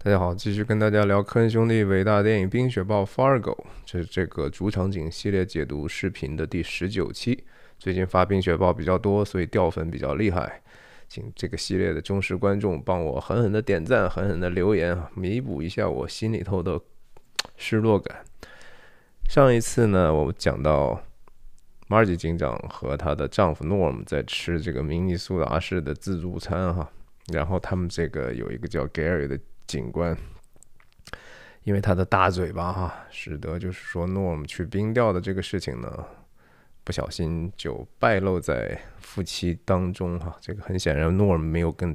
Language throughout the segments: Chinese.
大家好，继续跟大家聊科恩兄弟伟大电影《冰雪暴》Fargo，这是这个主场景系列解读视频的第十九期。最近发《冰雪暴》比较多，所以掉粉比较厉害，请这个系列的忠实观众帮我狠狠的点赞、狠狠的留言啊，弥补一下我心里头的失落感。上一次呢，我讲到 Margie 警长和她的丈夫 Norm 在吃这个明尼苏达式的自助餐哈，然后他们这个有一个叫 Gary 的。警官，因为他的大嘴巴哈，使得就是说诺姆去冰钓的这个事情呢，不小心就败露在夫妻当中哈。这个很显然，诺尔没有跟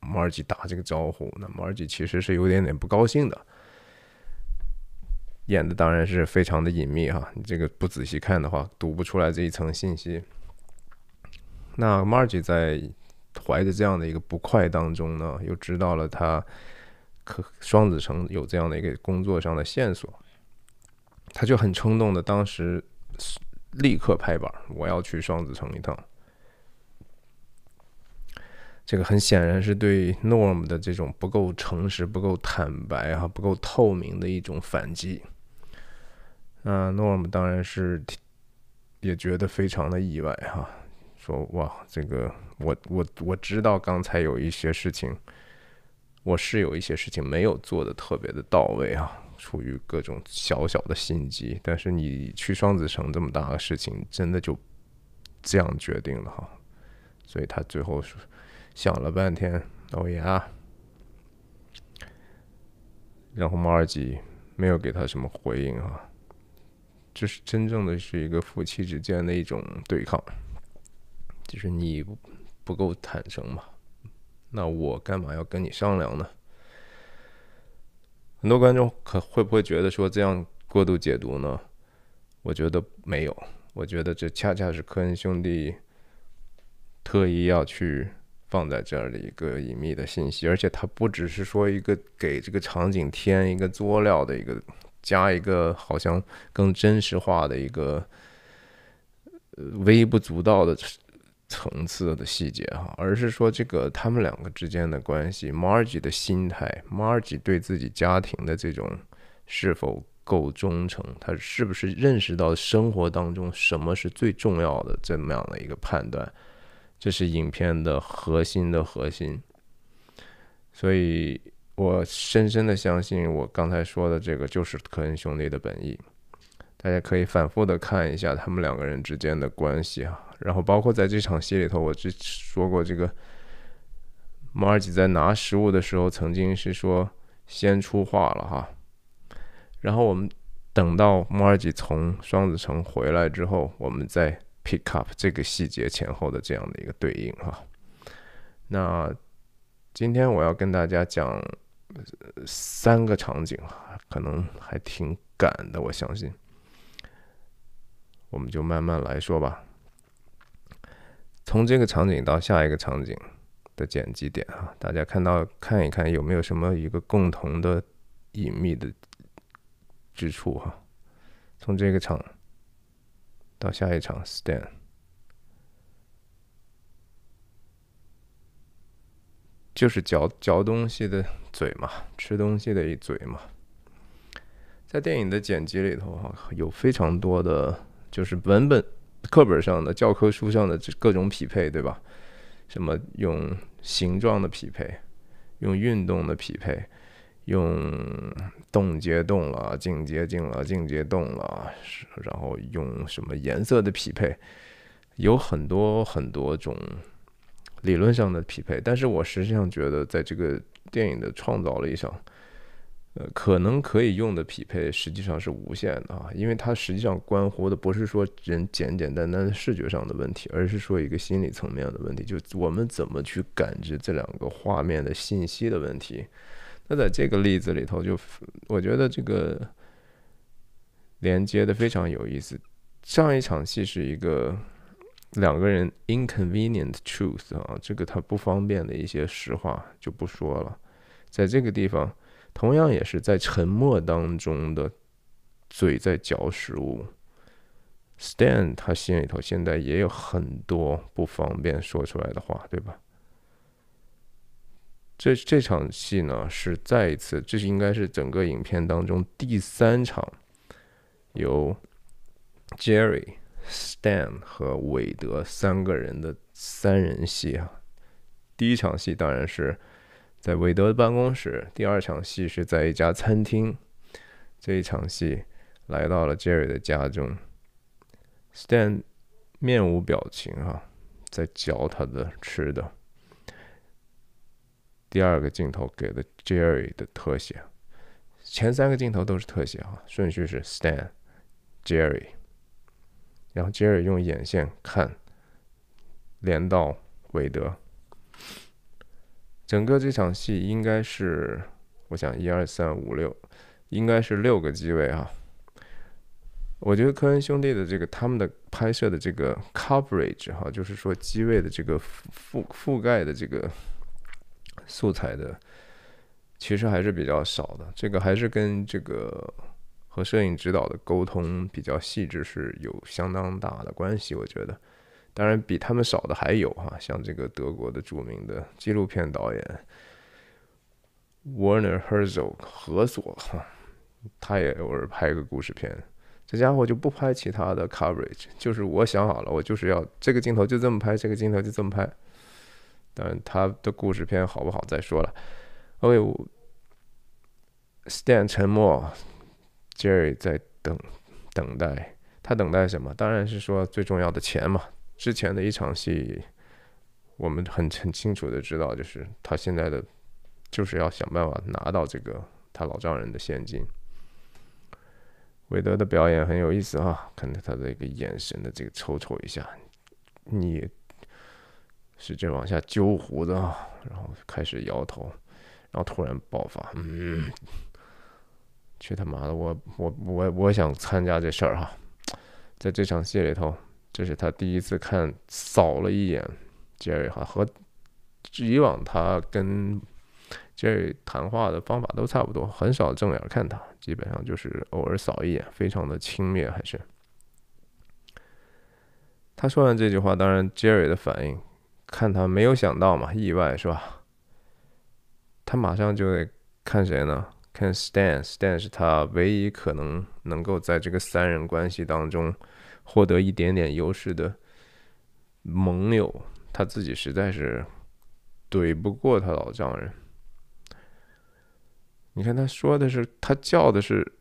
马尔基打这个招呼，那马尔基其实是有点点不高兴的。演的当然是非常的隐秘哈，你这个不仔细看的话，读不出来这一层信息。那马尔基在怀着这样的一个不快当中呢，又知道了他。可双子城有这样的一个工作上的线索，他就很冲动的，当时立刻拍板，我要去双子城一趟。这个很显然是对 Norm 的这种不够诚实、不够坦白啊、不够透明的一种反击。那 Norm 当然是也觉得非常的意外哈，说哇，这个我我我知道刚才有一些事情。我是有一些事情没有做的特别的到位啊，出于各种小小的心机。但是你去双子城这么大的事情，真的就这样决定了哈。所以他最后想了半天，哦呀，然后马尔基没有给他什么回应啊。这是真正的是一个夫妻之间的一种对抗，就是你不够坦诚嘛。那我干嘛要跟你商量呢？很多观众可会不会觉得说这样过度解读呢？我觉得没有，我觉得这恰恰是科恩兄弟特意要去放在这儿的一个隐秘的信息，而且它不只是说一个给这个场景添一个佐料的一个，加一个好像更真实化的一个微不足道的。层次的细节哈，而是说这个他们两个之间的关系，Margie 的心态，Margie 对自己家庭的这种是否够忠诚，他是不是认识到生活当中什么是最重要的这么样的一个判断，这是影片的核心的核心。所以我深深的相信，我刚才说的这个就是科恩兄弟的本意。大家可以反复的看一下他们两个人之间的关系啊。然后包括在这场戏里头，我之说过，这个马尔吉在拿食物的时候，曾经是说先出话了哈。然后我们等到马尔吉从双子城回来之后，我们再 pick up 这个细节前后的这样的一个对应哈。那今天我要跟大家讲三个场景，可能还挺赶的，我相信。我们就慢慢来说吧。从这个场景到下一个场景的剪辑点啊，大家看到看一看有没有什么一个共同的隐秘的之处哈？从这个场到下一场，stand，就是嚼嚼东西的嘴嘛，吃东西的一嘴嘛。在电影的剪辑里头哈，有非常多的就是文本。课本上的教科书上的这各种匹配，对吧？什么用形状的匹配，用运动的匹配，用动接动了，静接静了，静接动了，然后用什么颜色的匹配，有很多很多种理论上的匹配。但是我实际上觉得，在这个电影的创造力上。呃，可能可以用的匹配实际上是无限的啊，因为它实际上关乎的不是说人简简单单的视觉上的问题，而是说一个心理层面的问题，就我们怎么去感知这两个画面的信息的问题。那在这个例子里头，就我觉得这个连接的非常有意思。上一场戏是一个两个人 inconvenient truth 啊，这个他不方便的一些实话就不说了，在这个地方。同样也是在沉默当中的嘴在嚼食物，Stan 他心里头现在也有很多不方便说出来的话，对吧？这这场戏呢是再一次，这是应该是整个影片当中第三场由 Jerry、Stan 和韦德三个人的三人戏啊。第一场戏当然是在韦德的办公室，第二场戏是在一家餐厅，这一场戏来到了 Jerry 的家中，Stan 面无表情啊，在嚼他的吃的。第二个镜头给了 Jerry 的特写，前三个镜头都是特写啊，顺序是 Stan、Jerry，然后 Jerry 用眼线看，连到韦德。整个这场戏应该是，我想一二三五六，应该是六个机位啊。我觉得科恩兄弟的这个他们的拍摄的这个 coverage 哈，就是说机位的这个覆覆盖的这个。素材的其实还是比较少的，这个还是跟这个和摄影指导的沟通比较细致是有相当大的关系。我觉得，当然比他们少的还有哈，像这个德国的著名的纪录片导演 Werner Herzog 何索哈，他也偶尔拍个故事片，这家伙就不拍其他的 coverage，就是我想好了，我就是要这个镜头就这么拍，这个镜头就这么拍。当然，他的故事片好不好再说了。OK，Stan 沉默，Jerry 在等等待。他等待什么？当然是说最重要的钱嘛。之前的一场戏，我们很很清楚的知道，就是他现在的就是要想办法拿到这个他老丈人的现金。韦德的表演很有意思啊，看着他的一个眼神的这个抽抽一下，你。使劲往下揪胡子，然后开始摇头，然后突然爆发，嗯，去他妈的，我我我我想参加这事儿哈，在这场戏里头，这是他第一次看，扫了一眼杰瑞哈，和以往他跟杰瑞谈话的方法都差不多，很少正眼看他，基本上就是偶尔扫一眼，非常的轻蔑，还是。他说完这句话，当然杰瑞的反应。看他没有想到嘛，意外是吧？他马上就得看谁呢？看 Stan，Stan 是他唯一可能能够在这个三人关系当中获得一点点优势的盟友。他自己实在是怼不过他老丈人。你看他说的是，他叫的是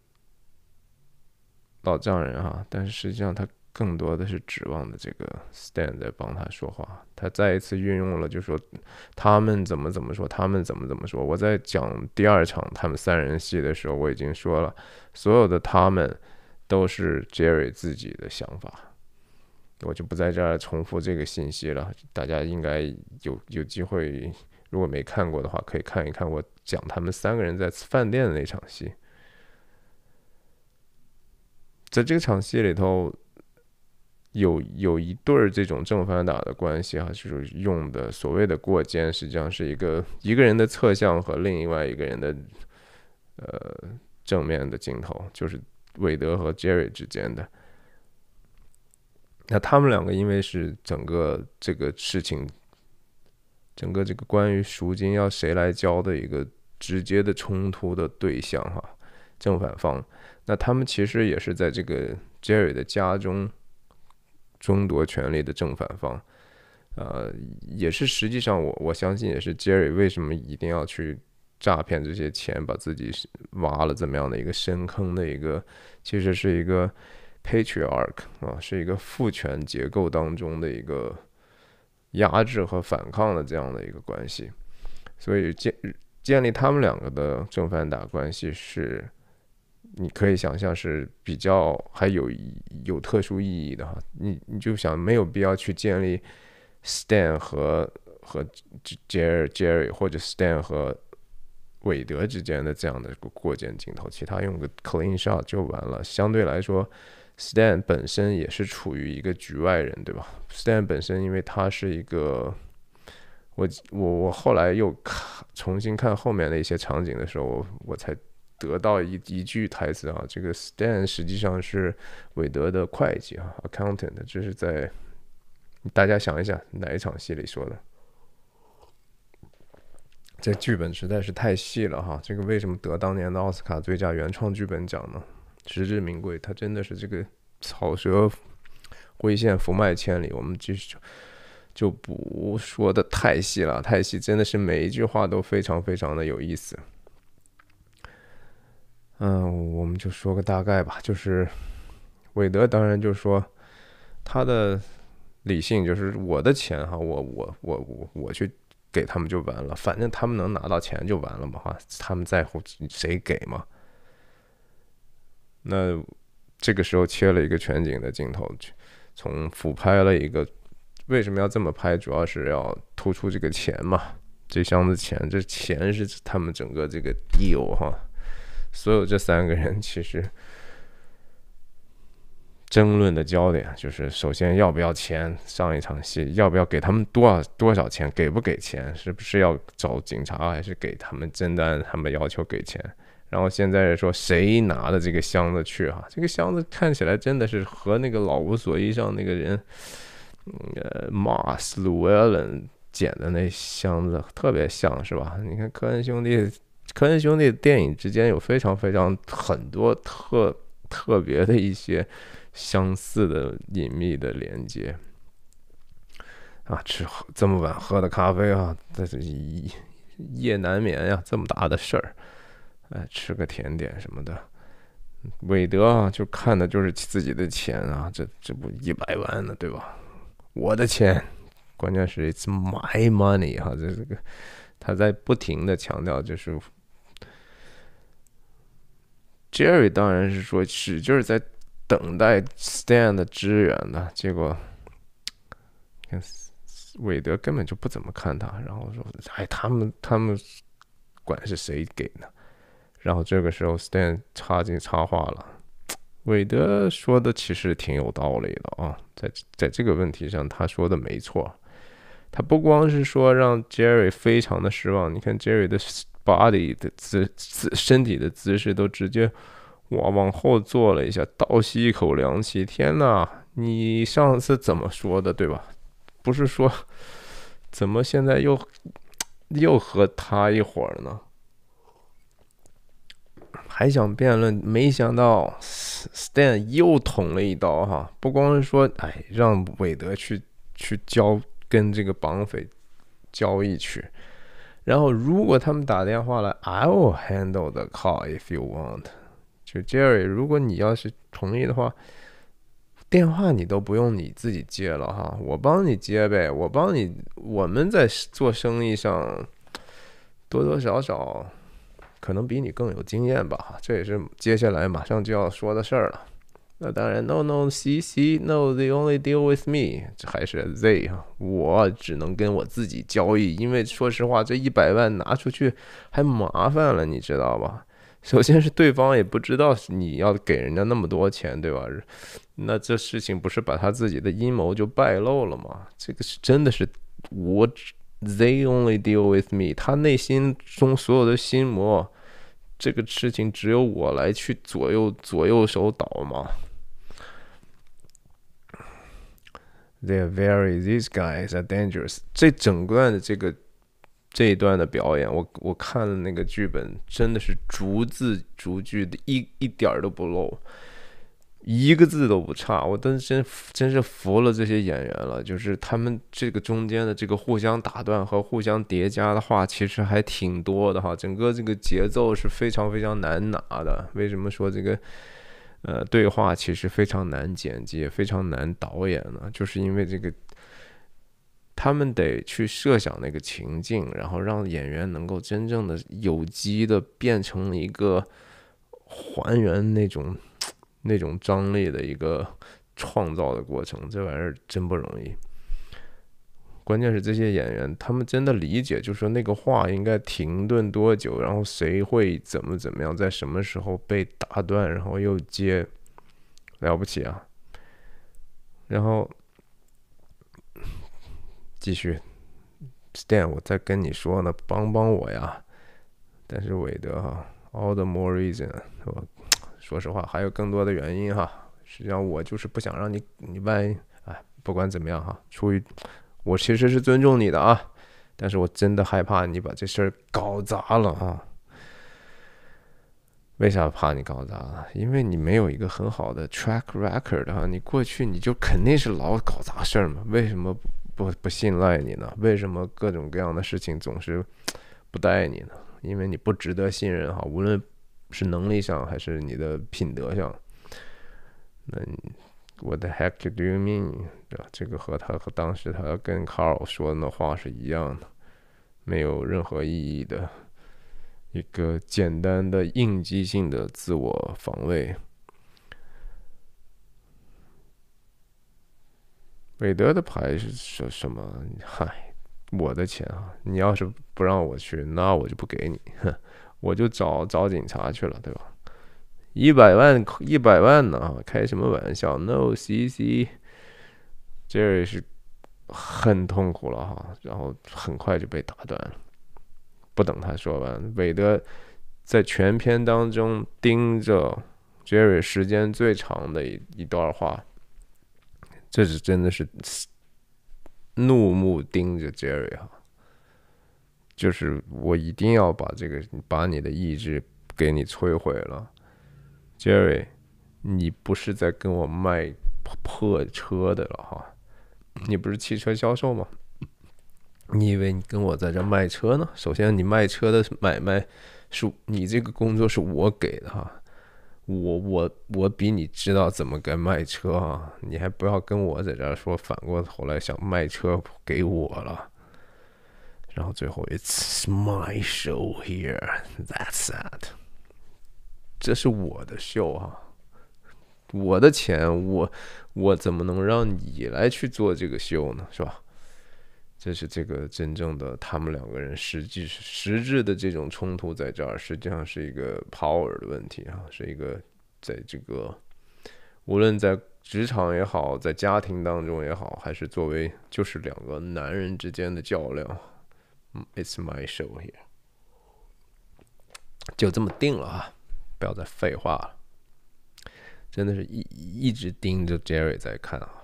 老丈人哈，但是实际上他。更多的是指望的这个 Stan 在帮他说话，他再一次运用了，就说他们怎么怎么说，他们怎么怎么说。我在讲第二场他们三人戏的时候，我已经说了，所有的他们都是 Jerry 自己的想法，我就不在这儿重复这个信息了。大家应该有有机会，如果没看过的话，可以看一看我讲他们三个人在饭店的那场戏，在这场戏里头。有有一对儿这种正反打的关系啊，就是用的所谓的过肩，实际上是一个一个人的侧向和另外一个人的呃正面的镜头，就是韦德和杰瑞之间的。那他们两个因为是整个这个事情，整个这个关于赎金要谁来交的一个直接的冲突的对象哈，正反方。那他们其实也是在这个杰瑞的家中。争夺权力的正反方，呃，也是实际上我我相信也是 Jerry 为什么一定要去诈骗这些钱，把自己挖了这么样的一个深坑的一个，其实是一个 patriarch 啊，是一个父权结构当中的一个压制和反抗的这样的一个关系，所以建建立他们两个的正反打关系是。你可以想象是比较还有有特殊意义的哈，你你就想没有必要去建立 Stan 和和 Jerry Jerry 或者 Stan 和韦德之间的这样的过肩镜头，其他用个 clean shot 就完了。相对来说，Stan 本身也是处于一个局外人，对吧？Stan 本身因为他是一个，我我我后来又看重新看后面的一些场景的时候，我我才。得到一一句台词啊，这个 Stan 实际上是韦德的会计啊，accountant，这是在大家想一想哪一场戏里说的？这剧本实在是太细了哈！这个为什么得当年的奥斯卡最佳原创剧本奖呢？实至名归，它真的是这个草蛇灰线，福脉千里。我们继续就不说的太细了，太细真的是每一句话都非常非常的有意思。嗯，我们就说个大概吧，就是韦德当然就说他的理性就是我的钱哈，我我我我我去。给他们就完了，反正他们能拿到钱就完了嘛，哈，他们在乎谁给嘛。那这个时候切了一个全景的镜头，从俯拍了一个，为什么要这么拍？主要是要突出这个钱嘛，这箱子钱，这钱是他们整个这个 deal 哈，所有这三个人其实。争论的焦点就是：首先要不要钱？上一场戏要不要给他们多少多少钱？给不给钱？是不是要找警察，还是给他们真的按他们要求给钱？然后现在说谁拿的这个箱子去？哈，这个箱子看起来真的是和那个老无所依上那个人，呃，Mars Llewellyn 捡的那箱子特别像是吧？你看科恩兄弟，科恩兄弟电影之间有非常非常很多特特别的一些。相似的隐秘的连接啊！吃这么晚喝的咖啡啊，这是夜难眠呀，这么大的事儿，哎，吃个甜点什么的。韦德啊，就看的就是自己的钱啊，这这不一百万呢，对吧？我的钱，关键是 it's my money 哈，这这个他在不停的强调，就是 Jerry 当然是说使劲在。等待 Stan 的支援呢？结果，看韦德根本就不怎么看他，然后说：“哎，他们他们管是谁给的？”然后这个时候 Stan 插进插话了。韦德说的其实挺有道理的啊，在在这个问题上他说的没错。他不光是说让 Jerry 非常的失望，你看 Jerry 的 body 的姿姿身体的姿势都直接。我往后坐了一下，倒吸一口凉气。天哪，你上次怎么说的，对吧？不是说怎么现在又又和他一伙儿呢？还想辩论，没想到 Stan 又捅了一刀哈！不光是说，哎，让韦德去去交跟这个绑匪交易去，然后如果他们打电话来，I'll handle the call if you want。就 Jerry，如果你要是同意的话，电话你都不用你自己接了哈，我帮你接呗，我帮你。我们在做生意上多多少少可能比你更有经验吧，这也是接下来马上就要说的事儿了。那当然，No No，C C，No，They only deal with me，这还是 They 哈，我只能跟我自己交易，因为说实话，这一百万拿出去还麻烦了，你知道吧？首先是对方也不知道你要给人家那么多钱，对吧？那这事情不是把他自己的阴谋就败露了吗？这个是真的是我，They only deal with me。他内心中所有的心魔，这个事情只有我来去左右左右手倒吗？They are very. These guys are dangerous. 这整段的这个。这一段的表演，我我看了那个剧本，真的是逐字逐句的，一一点儿都不漏，一个字都不差。我真真真是服了这些演员了，就是他们这个中间的这个互相打断和互相叠加的话，其实还挺多的哈。整个这个节奏是非常非常难拿的。为什么说这个呃对话其实非常难剪辑，也非常难导演呢？就是因为这个。他们得去设想那个情境，然后让演员能够真正的有机的变成一个还原那种 那种张力的一个创造的过程。这玩意儿真不容易。关键是这些演员，他们真的理解，就说那个话应该停顿多久，然后谁会怎么怎么样，在什么时候被打断，然后又接，了不起啊！然后。继续，Stan，我在跟你说呢，帮帮我呀！但是韦德哈，all the more reason，我说实话还有更多的原因哈。实际上我就是不想让你，你万一哎，不管怎么样哈，出于我其实是尊重你的啊，但是我真的害怕你把这事儿搞砸了啊！为啥怕你搞砸了？因为你没有一个很好的 track record 啊！你过去你就肯定是老搞砸事儿嘛？为什么不不信赖你呢？为什么各种各样的事情总是 不带你呢？因为你不值得信任哈，无论是能力上还是你的品德上。那 What the heck do you mean？对吧？这个和他和当时他跟 Carl 说的那话是一样的，没有任何意义的。一个简单的应激性的自我防卫。韦德的牌是说什么？嗨，我的钱啊！你要是不让我去，那我就不给你，哼，我就找找警察去了，对吧？一百万，一百万呢？开什么玩笑？No，CC，Jerry 是很痛苦了哈，然后很快就被打断了。不等他说完，韦德在全篇当中盯着 Jerry 时间最长的一一段话，这是真的是怒目盯着 Jerry 哈，就是我一定要把这个把你的意志给你摧毁了，Jerry，你不是在跟我卖破车的了哈，你不是汽车销售吗？你以为你跟我在这卖车呢？首先，你卖车的买卖是你这个工作是我给的哈，我我我比你知道怎么该卖车啊！你还不要跟我在这儿说，反过头来想卖车给我了。然后最后，It's my show here. That's that. 这是我的秀啊，我的钱，我我怎么能让你来去做这个秀呢？是吧？这是这个真正的他们两个人实际实质的这种冲突在这儿，实际上是一个 power 的问题啊，是一个在这个无论在职场也好，在家庭当中也好，还是作为就是两个男人之间的较量。It's my show here，就这么定了啊！不要再废话了，真的是一一直盯着 Jerry 在看啊。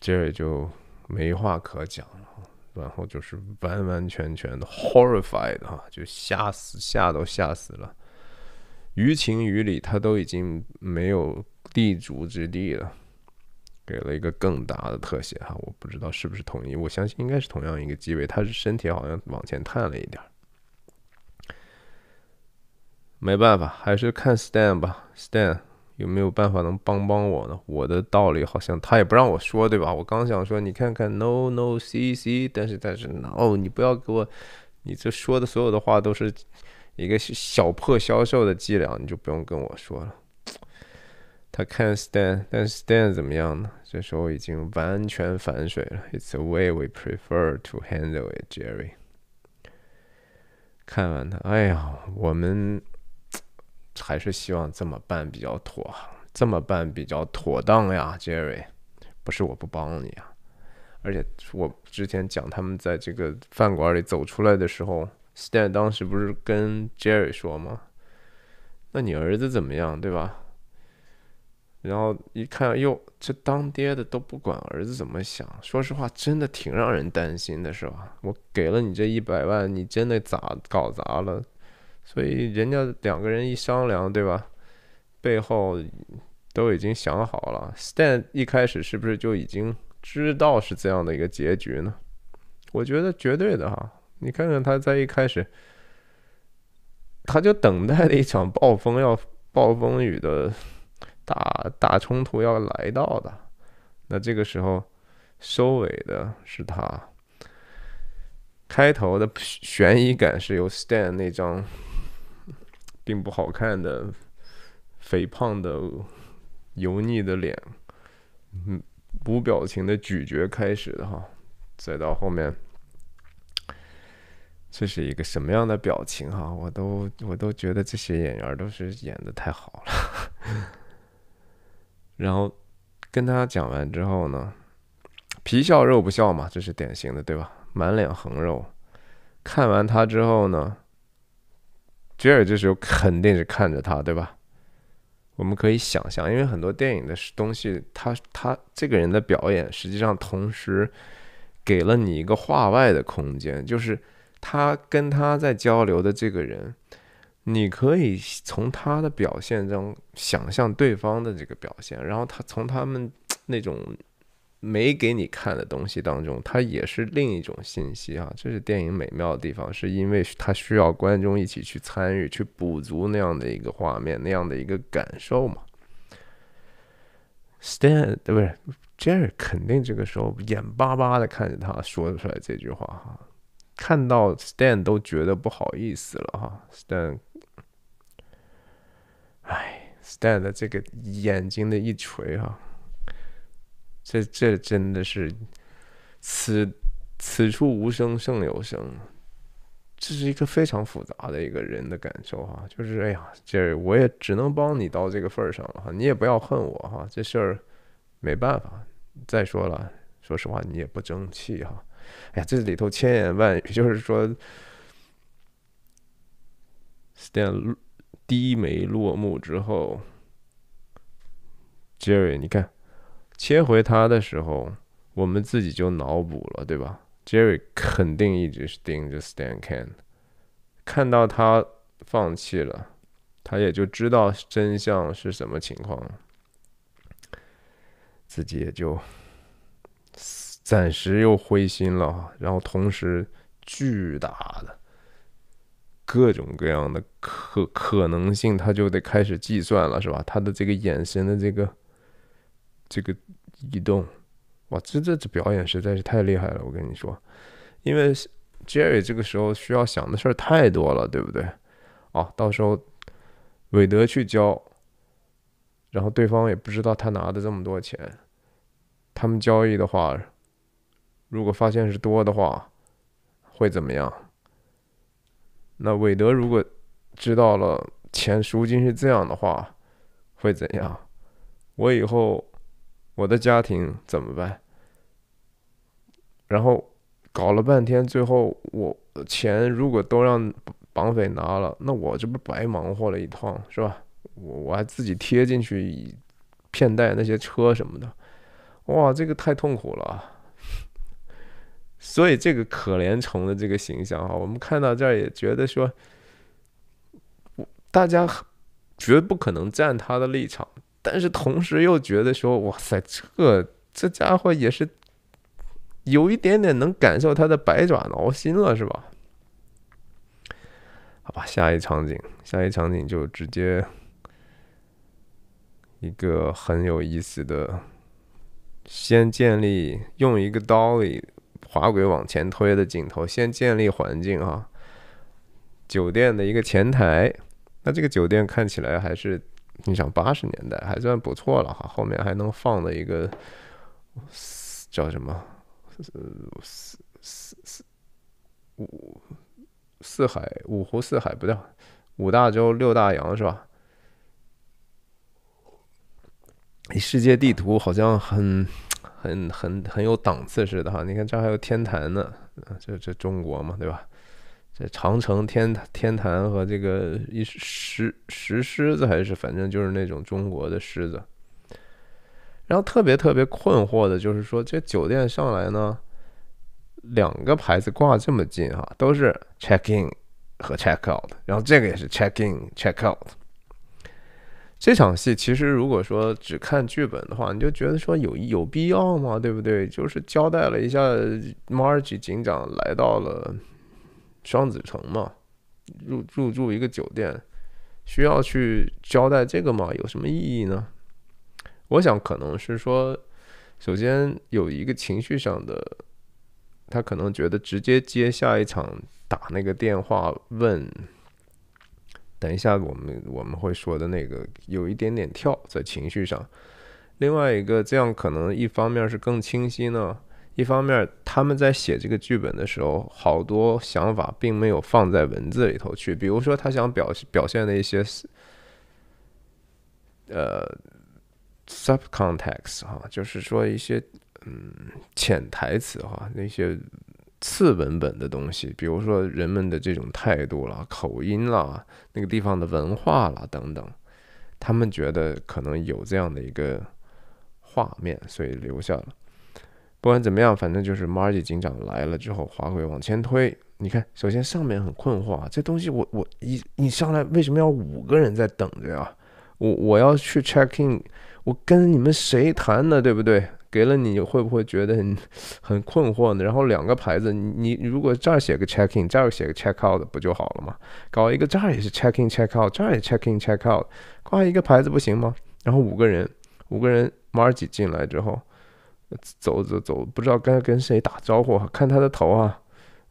杰瑞就没话可讲了，然后就是完完全全的 horrified 哈，就吓死，吓都吓死了。于情于理，他都已经没有立足之地了。给了一个更大的特写哈，我不知道是不是同意，我相信应该是同样一个机位，他是身体好像往前探了一点。没办法，还是看 Stan 吧，Stan。有没有办法能帮帮我呢？我的道理好像他也不让我说，对吧？我刚想说，你看看，no no c c，但是但是，no，你不要给我，你这说的所有的话都是一个小破销售的伎俩，你就不用跟我说了。他看 Stan，但是 Stan 怎么样呢？这时候已经完全反水了。It's the way we prefer to handle it, Jerry。看完他，哎呀，我们。还是希望这么办比较妥，这么办比较妥当呀，Jerry。不是我不帮你啊，而且我之前讲他们在这个饭馆里走出来的时候，Stan 当时不是跟 Jerry 说吗？那你儿子怎么样，对吧？然后一看，哟，这当爹的都不管儿子怎么想，说实话，真的挺让人担心的，是吧？我给了你这一百万，你真的咋搞砸了？所以人家两个人一商量，对吧？背后都已经想好了。Stan 一开始是不是就已经知道是这样的一个结局呢？我觉得绝对的哈。你看看他在一开始，他就等待了一场暴风要暴风雨的大大冲突要来到的。那这个时候收尾的是他。开头的悬疑感是由 Stan 那张。并不好看的肥胖的油腻的脸，嗯，无表情的咀嚼开始的哈，再到后面，这是一个什么样的表情哈？我都我都觉得这些演员都是演的太好了。然后跟他讲完之后呢，皮笑肉不笑嘛，这是典型的对吧？满脸横肉。看完他之后呢？杰尔这时候肯定是看着他，对吧？我们可以想象，因为很多电影的东西，他他这个人的表演，实际上同时给了你一个画外的空间，就是他跟他在交流的这个人，你可以从他的表现中想象对方的这个表现，然后他从他们那种。没给你看的东西当中，它也是另一种信息啊！这是电影美妙的地方，是因为它需要观众一起去参与，去补足那样的一个画面，那样的一个感受嘛。Stan 对不是？Jerry 肯定这个时候眼巴巴的看着他说出来这句话哈，看到 Stan 都觉得不好意思了哈。Stan，哎，Stan 的这个眼睛的一垂哈。这这真的是，此此处无声胜有声，这是一个非常复杂的一个人的感受哈。就是哎呀，这我也只能帮你到这个份儿上了哈，你也不要恨我哈，这事儿没办法。再说了，说实话，你也不争气哈。哎呀，这里头千言万语，就是说，Stan 低眉落幕之后，Jerry，你看。切回他的时候，我们自己就脑补了，对吧？Jerry 肯定一直是盯着 Stan Ken，看到他放弃了，他也就知道真相是什么情况，自己也就暂时又灰心了。然后同时，巨大的各种各样的可可能性，他就得开始计算了，是吧？他的这个眼神的这个。这个移动，哇，这这这表演实在是太厉害了！我跟你说，因为 Jerry 这个时候需要想的事儿太多了，对不对？哦，到时候韦德去交，然后对方也不知道他拿的这么多钱，他们交易的话，如果发现是多的话，会怎么样？那韦德如果知道了钱赎金是这样的话，会怎样？我以后。我的家庭怎么办？然后搞了半天，最后我钱如果都让绑匪拿了，那我这不白忙活了一趟，是吧？我我还自己贴进去骗贷那些车什么的，哇，这个太痛苦了。所以这个可怜虫的这个形象哈，我们看到这儿也觉得说，大家绝不可能站他的立场。但是同时又觉得说，哇塞，这这家伙也是有一点点能感受他的百爪挠心了，是吧？好吧，下一场景，下一场景就直接一个很有意思的，先建立用一个刀里滑轨往前推的镜头，先建立环境啊，酒店的一个前台，那这个酒店看起来还是。你想八十年代还算不错了哈，后面还能放的一个叫什么？四四四五四海五湖四海不对，五大洲六大洋是吧？世界地图好像很很很很有档次似的哈，你看这还有天坛呢，这这中国嘛对吧？这长城天坛天坛和这个一石石狮子还是反正就是那种中国的狮子，然后特别特别困惑的就是说这酒店上来呢，两个牌子挂这么近哈，都是 check in 和 check out，然后这个也是 check in check out。这场戏其实如果说只看剧本的话，你就觉得说有有必要吗？对不对？就是交代了一下 Marge 警长来到了。双子城嘛，入入住一个酒店，需要去交代这个吗？有什么意义呢？我想可能是说，首先有一个情绪上的，他可能觉得直接接下一场打那个电话问，等一下我们我们会说的那个有一点点跳在情绪上。另外一个，这样可能一方面是更清晰呢。一方面，他们在写这个剧本的时候，好多想法并没有放在文字里头去。比如说，他想表表现的一些呃 subcontext 哈，就是说一些嗯潜台词哈，那些次文本的东西，比如说人们的这种态度啦、口音啦、那个地方的文化啦等等，他们觉得可能有这样的一个画面，所以留下了。不管怎么样，反正就是 Margie 警长来了之后，滑轨往前推。你看，首先上面很困惑啊，这东西我我一你上来为什么要五个人在等着呀？我我要去 check in，我跟你们谁谈呢？对不对？给了你会不会觉得很很困惑呢？然后两个牌子，你你如果这儿写个 check in，这儿写个 check out 不就好了吗？搞一个这儿也是 check in check out，这儿也 check in check out，挂一个牌子不行吗？然后五个人，五个人 Margie 进来之后，走走走，不知道该跟谁打招呼，看他的头啊，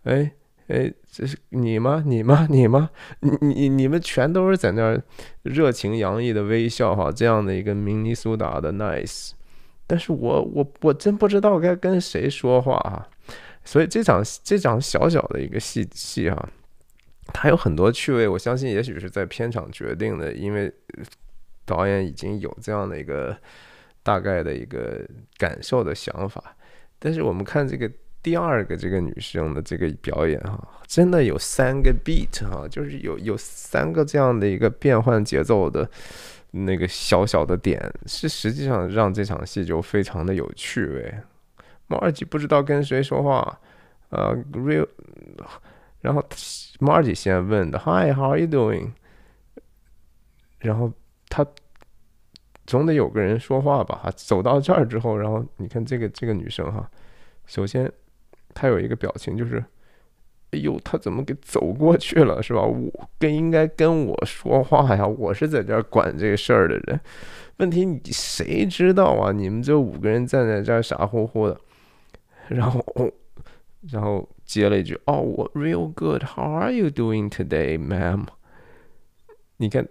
哎。哎，这是你吗？你吗？你吗？你你你们全都是在那儿热情洋溢的微笑哈，这样的一个明尼苏达的 nice，但是我我我真不知道该跟谁说话哈，所以这场这场小小的一个戏戏哈，它有很多趣味，我相信也许是在片场决定的，因为导演已经有这样的一个大概的一个感受的想法，但是我们看这个。第二个这个女生的这个表演哈，真的有三个 beat 哈，就是有有三个这样的一个变换节奏的那个小小的点，是实际上让这场戏就非常的有趣味。marge 不知道跟谁说话，呃，real，然后 marge 先问的，Hi，how are you doing？然后他总得有个人说话吧哈？走到这儿之后，然后你看这个这个女生哈，首先。她有一个表情，就是，哎呦，她怎么给走过去了，是吧？我更应该跟我说话呀，我是在这儿管这事儿的人。问题你谁知道啊？你们这五个人站在这儿傻乎乎的，然后哦，然后接了一句：“哦，我 real good. How are you doing today, ma'am？” 你看，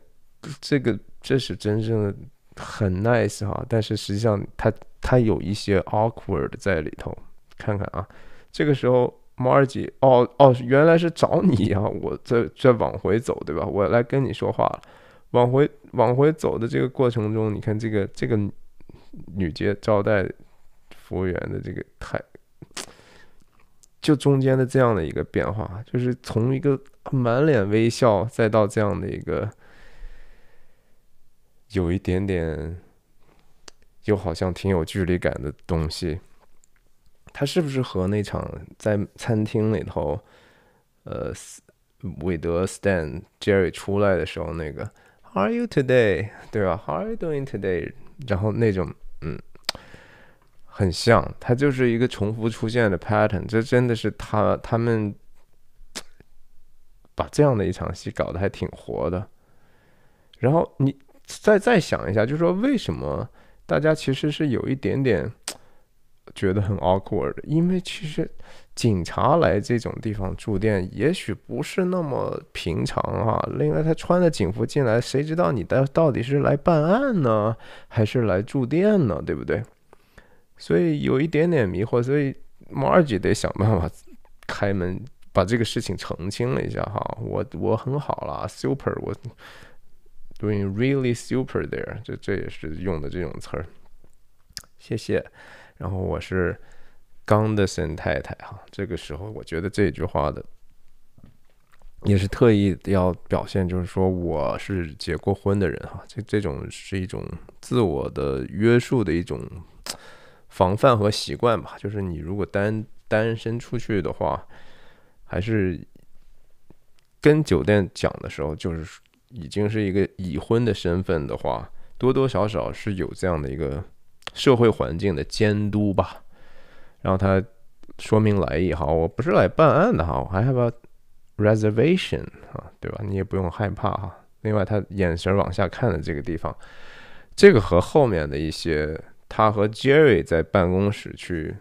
这个这是真正的很 nice 哈，但是实际上他他有一些 awkward 在里头。看看啊。这个时候，Margie，哦哦，原来是找你啊！我在在往回走，对吧？我来跟你说话了。往回往回走的这个过程中，你看这个这个女接招待服务员的这个态，就中间的这样的一个变化，就是从一个满脸微笑，再到这样的一个有一点点又好像挺有距离感的东西。他是不是和那场在餐厅里头，呃，韦德、Stan、Jerry 出来的时候那个 How are you today？对吧？How are you doing today？然后那种嗯，很像，他就是一个重复出现的 pattern。这真的是他他们把这样的一场戏搞得还挺活的。然后你再再想一下，就是说为什么大家其实是有一点点。觉得很 awkward，因为其实警察来这种地方住店，也许不是那么平常啊。另外，他穿着警服进来，谁知道你到到底是来办案呢，还是来住店呢？对不对？所以有一点点迷惑，所以 Margie 得想办法开门，把这个事情澄清了一下哈。我我很好啦 s u p e r 我 doing really super there，这这也是用的这种词儿。谢谢。然后我是冈德森太太哈，这个时候我觉得这句话的也是特意要表现，就是说我是结过婚的人哈，这这种是一种自我的约束的一种防范和习惯吧。就是你如果单单身出去的话，还是跟酒店讲的时候，就是已经是一个已婚的身份的话，多多少少是有这样的一个。社会环境的监督吧，然后他说明来意哈，我不是来办案的哈，我还 have a reservation 啊，对吧？你也不用害怕哈。另外，他眼神往下看的这个地方，这个和后面的一些他和 Jerry 在办公室去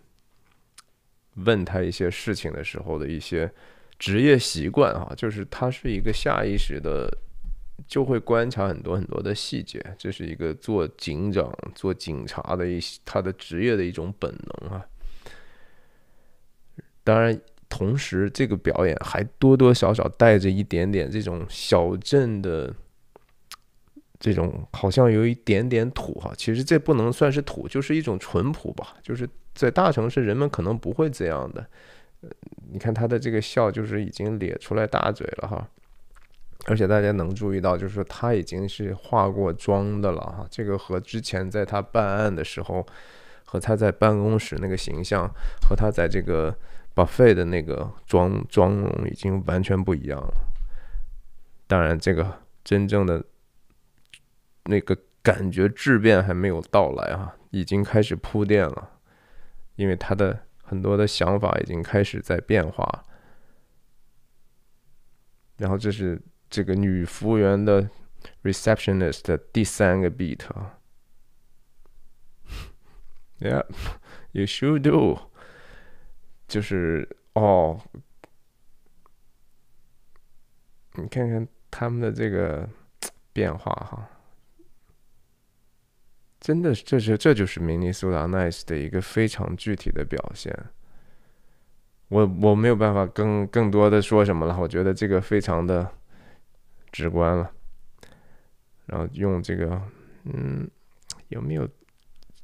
问他一些事情的时候的一些职业习惯啊，就是他是一个下意识的。就会观察很多很多的细节，这是一个做警长、做警察的一他的职业的一种本能啊。当然，同时这个表演还多多少少带着一点点这种小镇的这种，好像有一点点土哈。其实这不能算是土，就是一种淳朴吧。就是在大城市，人们可能不会这样的。你看他的这个笑，就是已经咧出来大嘴了哈。而且大家能注意到，就是说他已经是化过妆的了哈。这个和之前在他办案的时候，和他在办公室那个形象，和他在这个 buffet 的那个妆妆容已经完全不一样了。当然，这个真正的那个感觉质变还没有到来啊，已经开始铺垫了，因为他的很多的想法已经开始在变化。然后这是这个女服务员的 receptionist 的第三个 beat 啊，Yeah，you should do，就是哦，你看看他们的这个 变化哈，真的，这是这就是明尼苏达 nice 的一个非常具体的表现。我我没有办法更更多的说什么了，我觉得这个非常的直观了。然后用这个，嗯，有没有？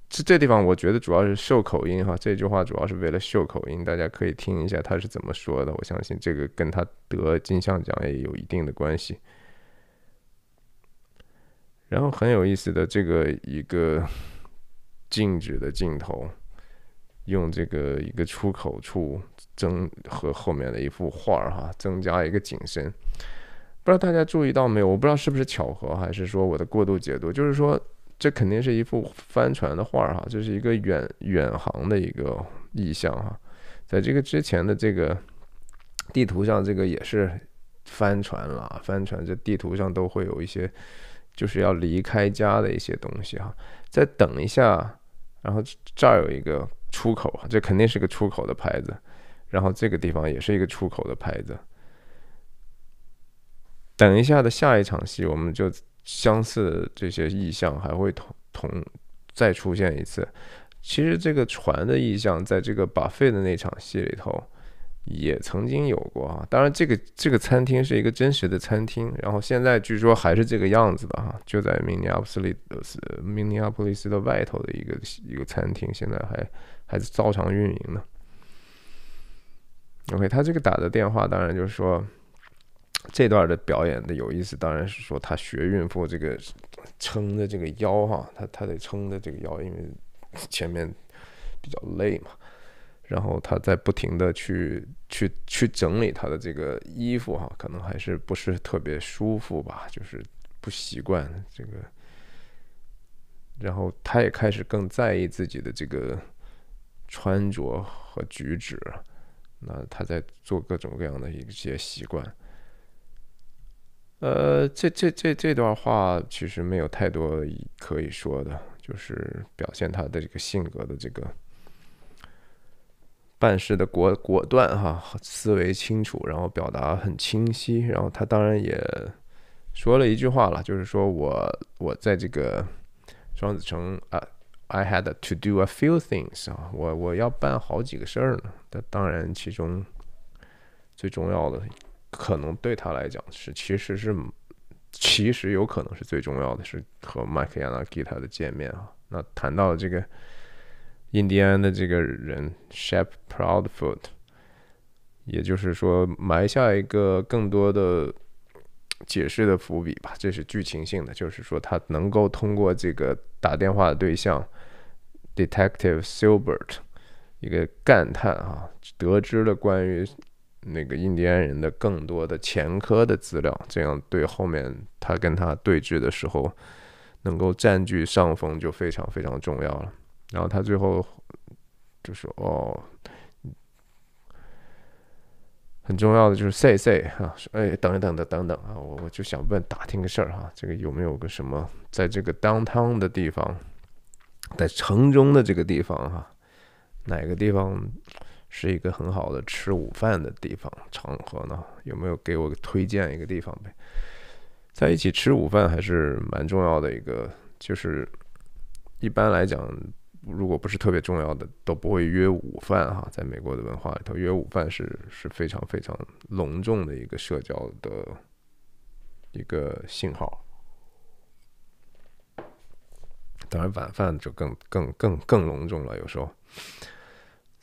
这这地方我觉得主要是秀口音哈，这句话主要是为了秀口音，大家可以听一下他是怎么说的。我相信这个跟他得金像奖也有一定的关系。然后很有意思的这个一个静止的镜头。用这个一个出口处增和后面的一幅画儿哈，增加一个景深。不知道大家注意到没有？我不知道是不是巧合，还是说我的过度解读。就是说，这肯定是一幅帆船的画儿哈，这是一个远远航的一个意象哈。在这个之前的这个地图上，这个也是帆船了。帆船这地图上都会有一些就是要离开家的一些东西哈。再等一下，然后这儿有一个。出口这肯定是个出口的牌子，然后这个地方也是一个出口的牌子。等一下的下一场戏，我们就相似这些意象还会同同再出现一次。其实这个船的意象，在这个把费的那场戏里头。也曾经有过啊，当然这个这个餐厅是一个真实的餐厅，然后现在据说还是这个样子的哈，就在明尼阿波斯利明尼阿波利斯的外头的一个一个餐厅，现在还还是照常运营呢。OK，他这个打的电话，当然就是说这段的表演的有意思，当然是说他学孕妇这个撑着这个腰哈，他他得撑着这个腰，因为前面比较累嘛。然后他在不停的去去去整理他的这个衣服哈，可能还是不是特别舒服吧，就是不习惯这个。然后他也开始更在意自己的这个穿着和举止，那他在做各种各样的一些习惯。呃，这这这这段话其实没有太多可以说的，就是表现他的这个性格的这个。办事的果果断哈，思维清楚，然后表达很清晰，然后他当然也说了一句话了，就是说我我在这个双子城啊，I had to do a few things 啊，我我要办好几个事儿呢。但当然，其中最重要的可能对他来讲是，其实是其实有可能是最重要的是和麦克亚纳吉他的见面啊。那谈到这个。印第安的这个人 Shep Proudfoot，也就是说埋下一个更多的解释的伏笔吧，这是剧情性的，就是说他能够通过这个打电话的对象 Detective Silbert 一个感叹啊，得知了关于那个印第安人的更多的前科的资料，这样对后面他跟他对峙的时候能够占据上风就非常非常重要了。然后他最后就说：“哦，很重要的就是 say say 哈，哎，等一等等等等啊，我我就想问打听个事儿哈，这个有没有个什么在这个 downtown 的地方，在城中的这个地方哈，哪个地方是一个很好的吃午饭的地方场合呢？有没有给我推荐一个地方呗？在一起吃午饭还是蛮重要的一个，就是一般来讲。”如果不是特别重要的，都不会约午饭哈。在美国的文化里头，约午饭是是非常非常隆重的一个社交的一个信号。当然，晚饭就更更更更隆重了。有时候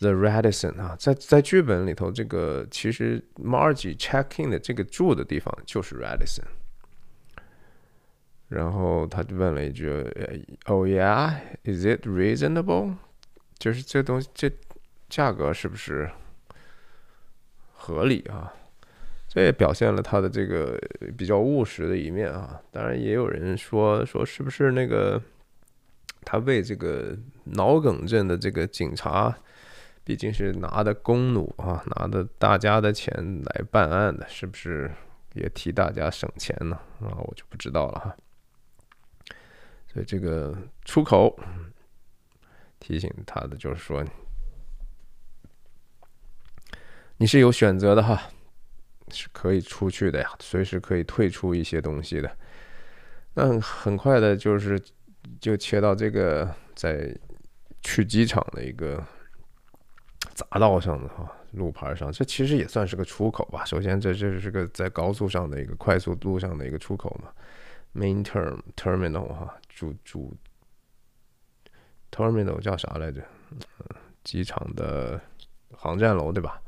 ，The Radisson 啊，在在剧本里头，这个其实 Margie check in 的这个住的地方就是 Radisson。然后他就问了一句：“Oh yeah, is it reasonable？” 就是这东西这价格是不是合理啊？这也表现了他的这个比较务实的一面啊。当然，也有人说说是不是那个他为这个脑梗症的这个警察，毕竟是拿的弓弩啊，拿的大家的钱来办案的，是不是也替大家省钱呢？啊，我就不知道了哈。所以这个出口提醒他的就是说，你是有选择的哈。是可以出去的呀，随时可以退出一些东西的。那很快的，就是就切到这个在去机场的一个匝道上的哈路牌上，这其实也算是个出口吧。首先，这这是个在高速上的一个快速路上的一个出口嘛，Main Term Terminal 哈主主 Terminal 叫啥来着？机场的航站楼对吧？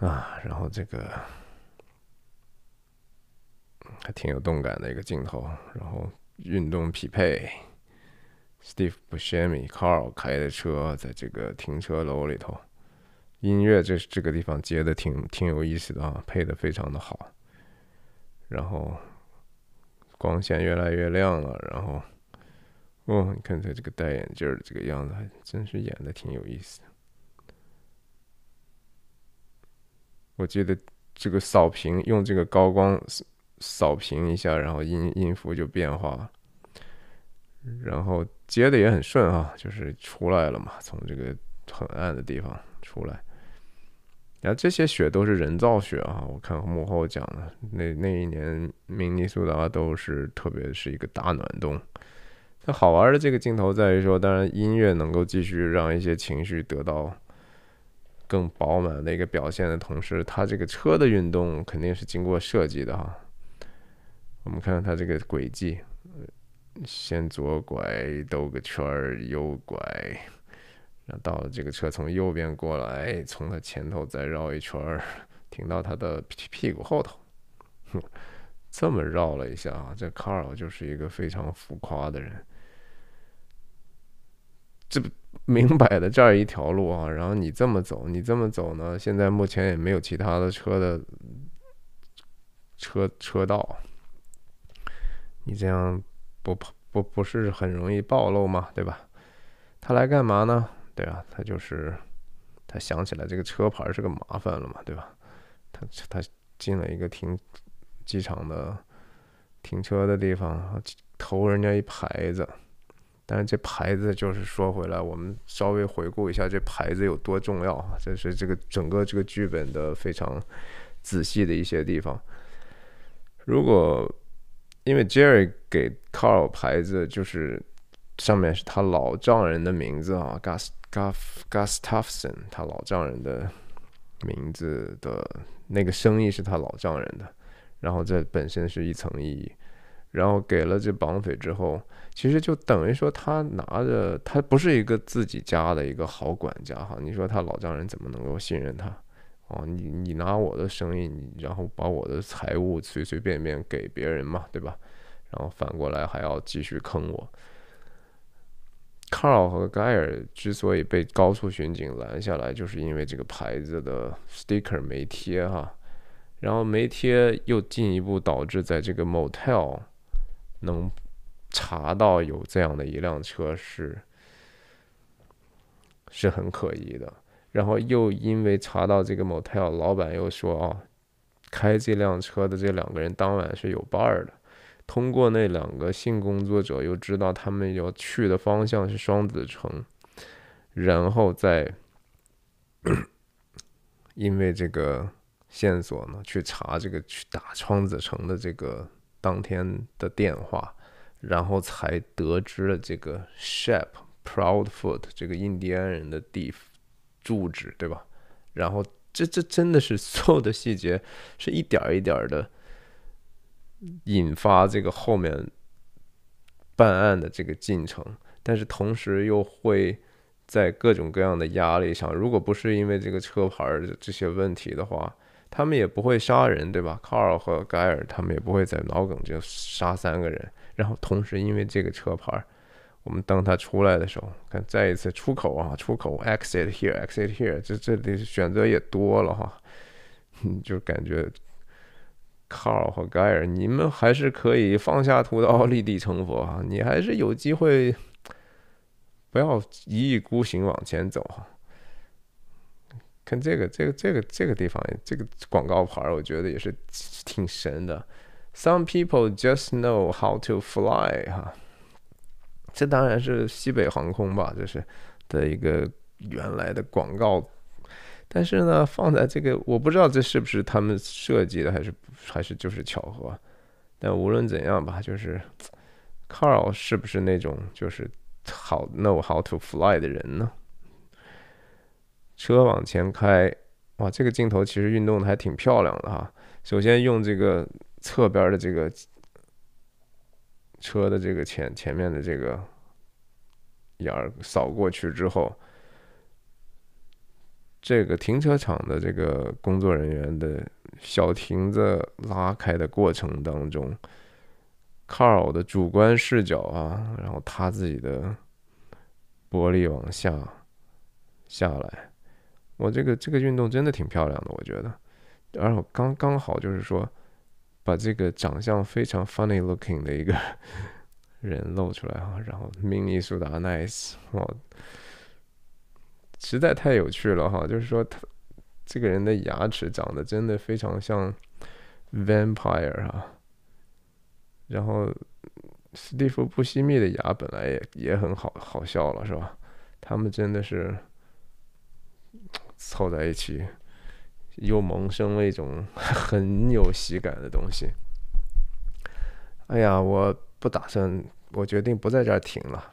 啊，然后这个还挺有动感的一个镜头，然后运动匹配，Steve Buscemi Carl 开的车在这个停车楼里头，音乐这这个地方接的挺挺有意思的啊，配的非常的好，然后光线越来越亮了，然后哦，你看他这个戴眼镜的这个样子，还真是演的挺有意思。我记得这个扫屏用这个高光扫屏一下，然后音音符就变化了，然后接的也很顺啊，就是出来了嘛，从这个很暗的地方出来。然后这些雪都是人造雪啊，我看幕后讲的，那那一年明尼苏达都是特别是一个大暖冬。那好玩的这个镜头在于说，当然音乐能够继续让一些情绪得到。更饱满的一个表现的同时，它这个车的运动肯定是经过设计的哈。我们看看它这个轨迹，先左拐兜个圈儿，右拐，然后到了这个车从右边过来，从它前头再绕一圈儿，停到它的屁屁股后头，哼 这么绕了一下啊，这 Carl 就是一个非常浮夸的人。这不明摆的这儿一条路啊，然后你这么走，你这么走呢？现在目前也没有其他的车的车车道，你这样不不不是很容易暴露嘛？对吧？他来干嘛呢？对啊，他就是他想起来这个车牌是个麻烦了嘛，对吧？他他进了一个停机场的停车的地方，偷人家一牌子。但是这牌子就是说回来，我们稍微回顾一下这牌子有多重要啊！这是这个整个这个剧本的非常仔细的一些地方。如果因为 Jerry 给 Carl 牌子，就是上面是他老丈人的名字啊，Gus Gus Gustafson，他老丈人的名字的那个生意是他老丈人的，然后这本身是一层意义。然后给了这绑匪之后，其实就等于说他拿着他不是一个自己家的一个好管家哈。你说他老丈人怎么能够信任他？哦，你你拿我的生意，你然后把我的财物随随便便给别人嘛，对吧？然后反过来还要继续坑我。Carl 和 Geyer 之所以被高速巡警拦下来，就是因为这个牌子的 sticker 没贴哈，然后没贴又进一步导致在这个 motel。能查到有这样的一辆车是是很可疑的，然后又因为查到这个 motel，老板又说啊，开这辆车的这两个人当晚是有伴儿的。通过那两个性工作者又知道他们要去的方向是双子城，然后再 因为这个线索呢去查这个去打双子城的这个。当天的电话，然后才得知了这个 Shep Proudfoot 这个印第安人的地住址，对吧？然后这这真的是所有的细节是一点一点的引发这个后面办案的这个进程，但是同时又会在各种各样的压力上，如果不是因为这个车牌的这些问题的话。他们也不会杀人，对吧？卡尔和盖尔他们也不会在脑梗就杀三个人，然后同时因为这个车牌，我们当他出来的时候，看再一次出口啊，出口 exit here，exit here，这这里选择也多了哈，嗯 就感觉 Carl 和盖尔，你们还是可以放下屠刀立地成佛哈，你还是有机会，不要一意孤行往前走哈。看这个这个这个这个地方，这个广告牌，我觉得也是挺神的。Some people just know how to fly 哈。这当然是西北航空吧，这是的一个原来的广告，但是呢，放在这个我不知道这是不是他们设计的，还是还是就是巧合。但无论怎样吧，就是 Carl 是不是那种就是好 know how to fly 的人呢？车往前开，哇，这个镜头其实运动的还挺漂亮的哈。首先用这个侧边的这个。车的这个前前面的这个眼儿扫过去之后，这个停车场的这个工作人员的小亭子拉开的过程当中，Carl 的主观视角啊，然后他自己的玻璃往下下来，我这个这个运动真的挺漂亮的，我觉得，而我刚刚好就是说。把这个长相非常 funny looking 的一个人露出来哈，然后明尼苏达 nice 哇，实在太有趣了哈！就是说他这个人的牙齿长得真的非常像 vampire 啊，然后史蒂夫布西密的牙本来也也很好好笑了是吧？他们真的是凑在一起。又萌生了一种 很有喜感的东西。哎呀，我不打算，我决定不在这儿停了。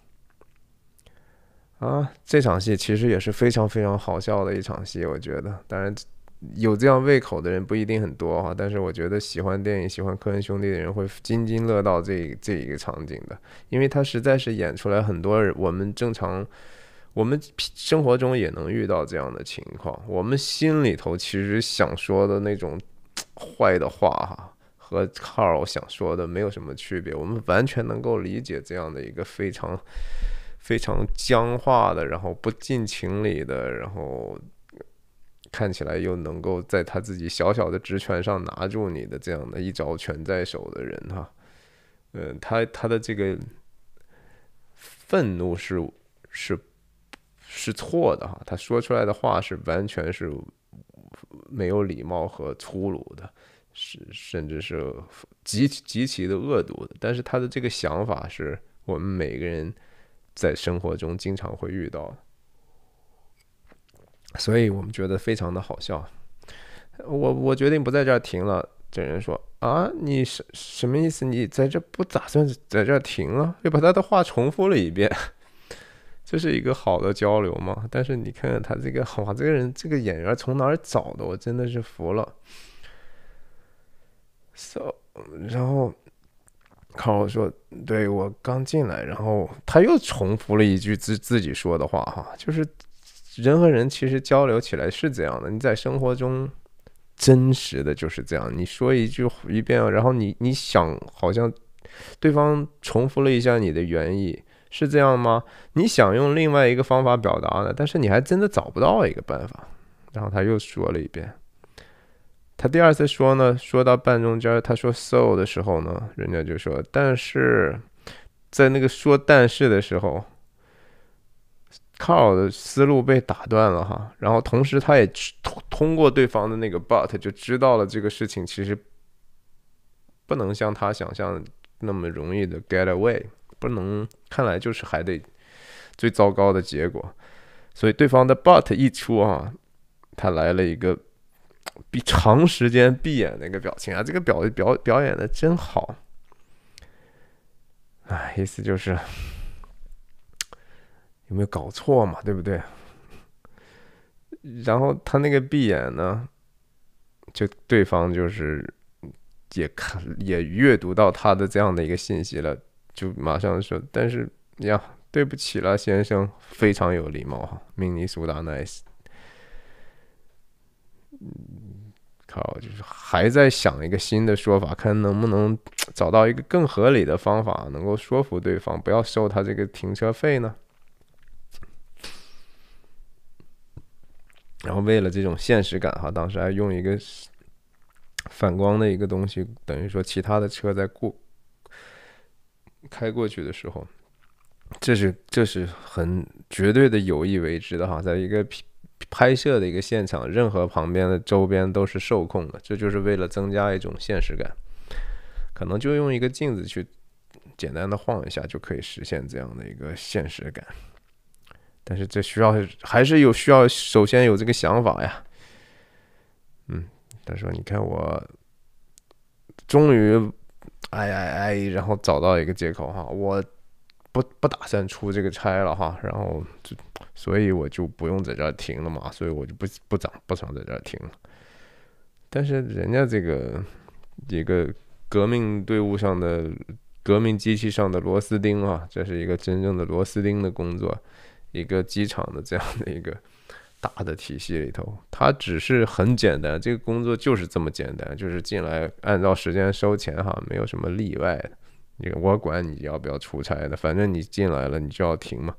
啊，这场戏其实也是非常非常好笑的一场戏，我觉得。当然，有这样胃口的人不一定很多哈，但是我觉得喜欢电影、喜欢科恩兄弟的人会津津乐道这这一个场景的，因为他实在是演出来很多人我们正常。我们生活中也能遇到这样的情况，我们心里头其实想说的那种坏的话哈，和 Carl 想说的没有什么区别。我们完全能够理解这样的一个非常非常僵化的，然后不近情理的，然后看起来又能够在他自己小小的职权上拿住你的这样的一招拳在手的人哈。嗯，他他的这个愤怒是是。是错的哈，他说出来的话是完全是没有礼貌和粗鲁的，是甚至是极极其的恶毒的。但是他的这个想法是我们每个人在生活中经常会遇到，所以我们觉得非常的好笑。我我决定不在这儿停了。这人说啊，你什什么意思？你在这不打算在这儿停了？又把他的话重复了一遍。这是一个好的交流嘛？但是你看看他这个，哇，这个人这个演员从哪儿找的？我真的是服了。So，然后看我说：“对我刚进来，然后他又重复了一句自自己说的话，哈，就是人和人其实交流起来是这样的，你在生活中真实的就是这样。你说一句一遍，然后你你想好像对方重复了一下你的原意。”是这样吗？你想用另外一个方法表达呢？但是你还真的找不到一个办法。然后他又说了一遍。他第二次说呢，说到半中间，他说 “so” 的时候呢，人家就说：“但是在那个说但是的时候，Carl 的思路被打断了哈。然后同时他也通通过对方的那个 but 就知道了这个事情其实不能像他想象那么容易的 get away。”不能，看来就是还得最糟糕的结果，所以对方的 but 一出啊，他来了一个闭长时间闭眼的一个表情啊，这个表表表演的真好，哎，意思就是有没有搞错嘛，对不对？然后他那个闭眼呢，就对方就是也看也阅读到他的这样的一个信息了。就马上说，但是呀，对不起了，先生，非常有礼貌哈，明尼苏达 nice。靠，就是还在想一个新的说法，看能不能找到一个更合理的方法，能够说服对方不要收他这个停车费呢？然后为了这种现实感哈，当时还用一个反光的一个东西，等于说其他的车在过开过去的时候，这是这是很绝对的有意为之的哈，在一个拍摄的一个现场，任何旁边的周边都是受控的，这就是为了增加一种现实感，可能就用一个镜子去简单的晃一下就可以实现这样的一个现实感。但是这需要还是有需要，首先有这个想法呀。嗯，他说：“你看我终于哎哎哎，然后找到一个借口哈，我不不打算出这个差了哈，然后就所以我就不用在这儿停了嘛，所以我就不不想不想在这儿停了。但是人家这个一个革命队伍上的革命机器上的螺丝钉啊，这是一个真正的螺丝钉的工作。”一个机场的这样的一个大的体系里头，它只是很简单，这个工作就是这么简单，就是进来按照时间收钱哈，没有什么例外的。你我管你要不要出差的，反正你进来了，你就要停嘛。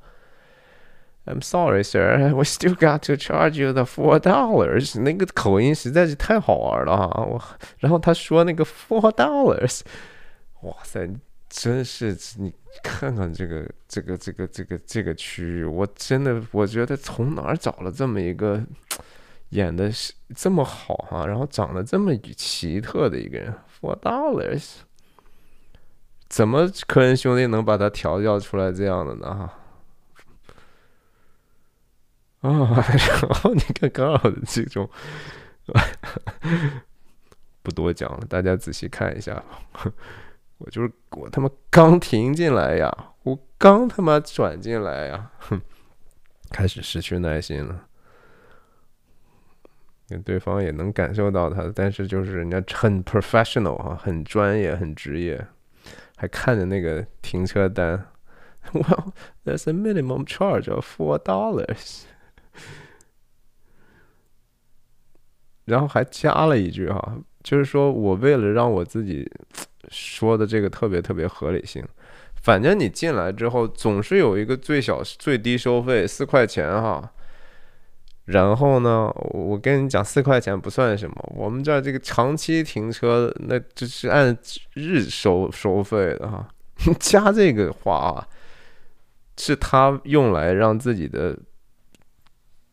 I'm sorry, sir, we still got to charge you the four dollars。那个口音实在是太好玩了哈，我然后他说那个 four dollars，哇塞！真是你看看这个这个这个这个这个区域，我真的我觉得从哪儿找了这么一个演的是这么好哈，然后长得这么奇特的一个人？Four dollars，怎么科恩兄弟能把他调教出来这样的呢？啊，然后你看刚好的这种，不多讲了，大家仔细看一下。我就是我他妈刚停进来呀，我刚他妈转进来呀，哼，开始失去耐心了。对方也能感受到他，但是就是人家很 professional 哈，很专业，很职业，还看着那个停车单。Well, there's a minimum charge of four dollars。然后还加了一句哈，就是说我为了让我自己。说的这个特别特别合理性，反正你进来之后总是有一个最小最低收费四块钱哈，然后呢，我跟你讲四块钱不算什么，我们这儿这个长期停车那这是按日收收费的哈，加这个话啊，是他用来让自己的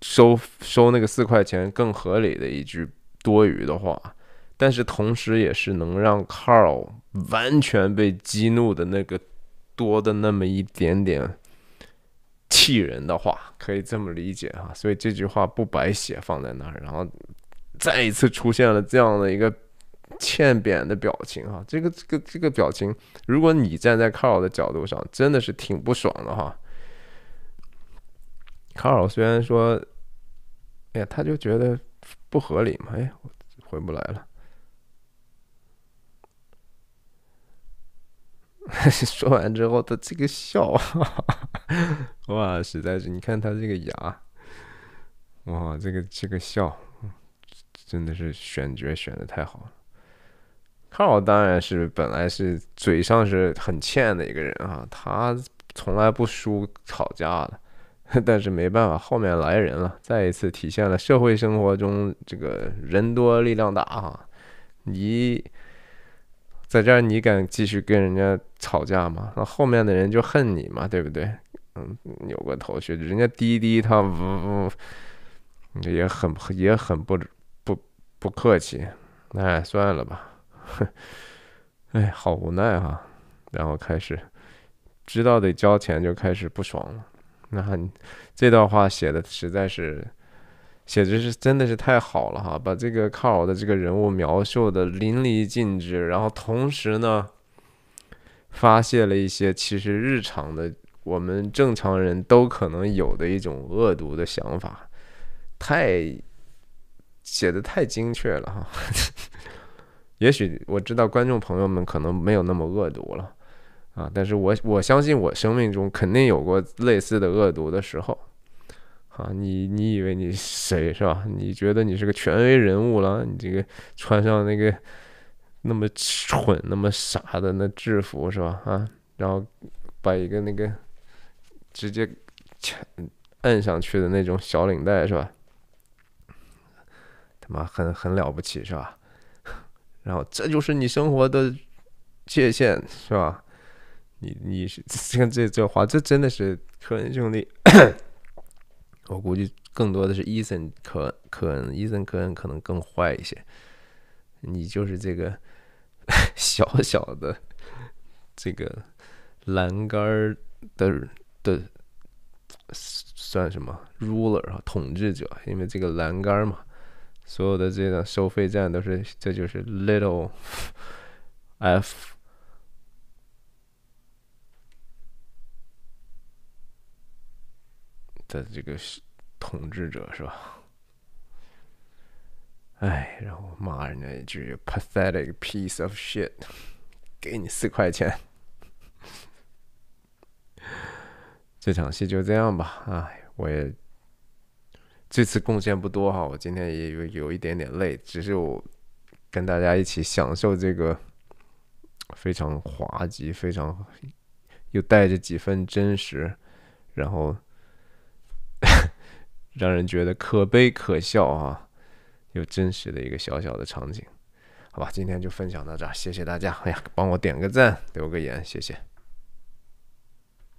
收收那个四块钱更合理的一句多余的话。但是同时，也是能让 Carl 完全被激怒的那个多的那么一点点气人的话，可以这么理解哈。所以这句话不白写放在那儿，然后再一次出现了这样的一个欠扁的表情哈。这个这个这个表情，如果你站在 Carl 的角度上，真的是挺不爽的哈。Carl 虽然说，哎呀，他就觉得不合理嘛，哎，回不来了。说完之后，他这个笑，哇，实在是，你看他这个牙，哇，这个这个笑，真的是选角选的太好了。Carl 当然是本来是嘴上是很欠的一个人啊，他从来不输吵架的，但是没办法，后面来人了，再一次体现了社会生活中这个人多力量大啊，你。在这儿，你敢继续跟人家吵架吗？那后面的人就恨你嘛，对不对？嗯，扭过头去，人家滴滴他呜呜，也很也很不不不客气。哎，算了吧，哎，好无奈哈。然后开始知道得交钱，就开始不爽了。那这段话写的实在是。写的是真的是太好了哈，把这个卡尔的这个人物描述的淋漓尽致，然后同时呢，发泄了一些其实日常的我们正常人都可能有的一种恶毒的想法，太写的太精确了哈。也许我知道观众朋友们可能没有那么恶毒了啊，但是我我相信我生命中肯定有过类似的恶毒的时候。啊，你你以为你谁是吧？你觉得你是个权威人物了？你这个穿上那个那么蠢、那么傻的那制服是吧？啊，然后把一个那个直接摁上去的那种小领带是吧？他妈很很了不起是吧？然后这就是你生活的界限是吧？你你是 这这这话，这真的是科恩兄弟。我估计更多的是伊森科科恩，伊森科恩可能更坏一些。你就是这个 小小的这个栏杆的的算什么 ruler 啊，统治者？因为这个栏杆嘛，所有的这个收费站都是，这就是 little f 的这个统治者是吧？哎，然后骂人家一句 “pathetic piece of shit”，给你四块钱。这场戏就这样吧。哎，我也这次贡献不多哈，我今天也有有一点点累，只是我跟大家一起享受这个非常滑稽、非常又带着几分真实，然后。让人觉得可悲可笑啊，又真实的一个小小的场景，好吧，今天就分享到这儿，谢谢大家，哎呀，帮我点个赞，留个言，谢谢。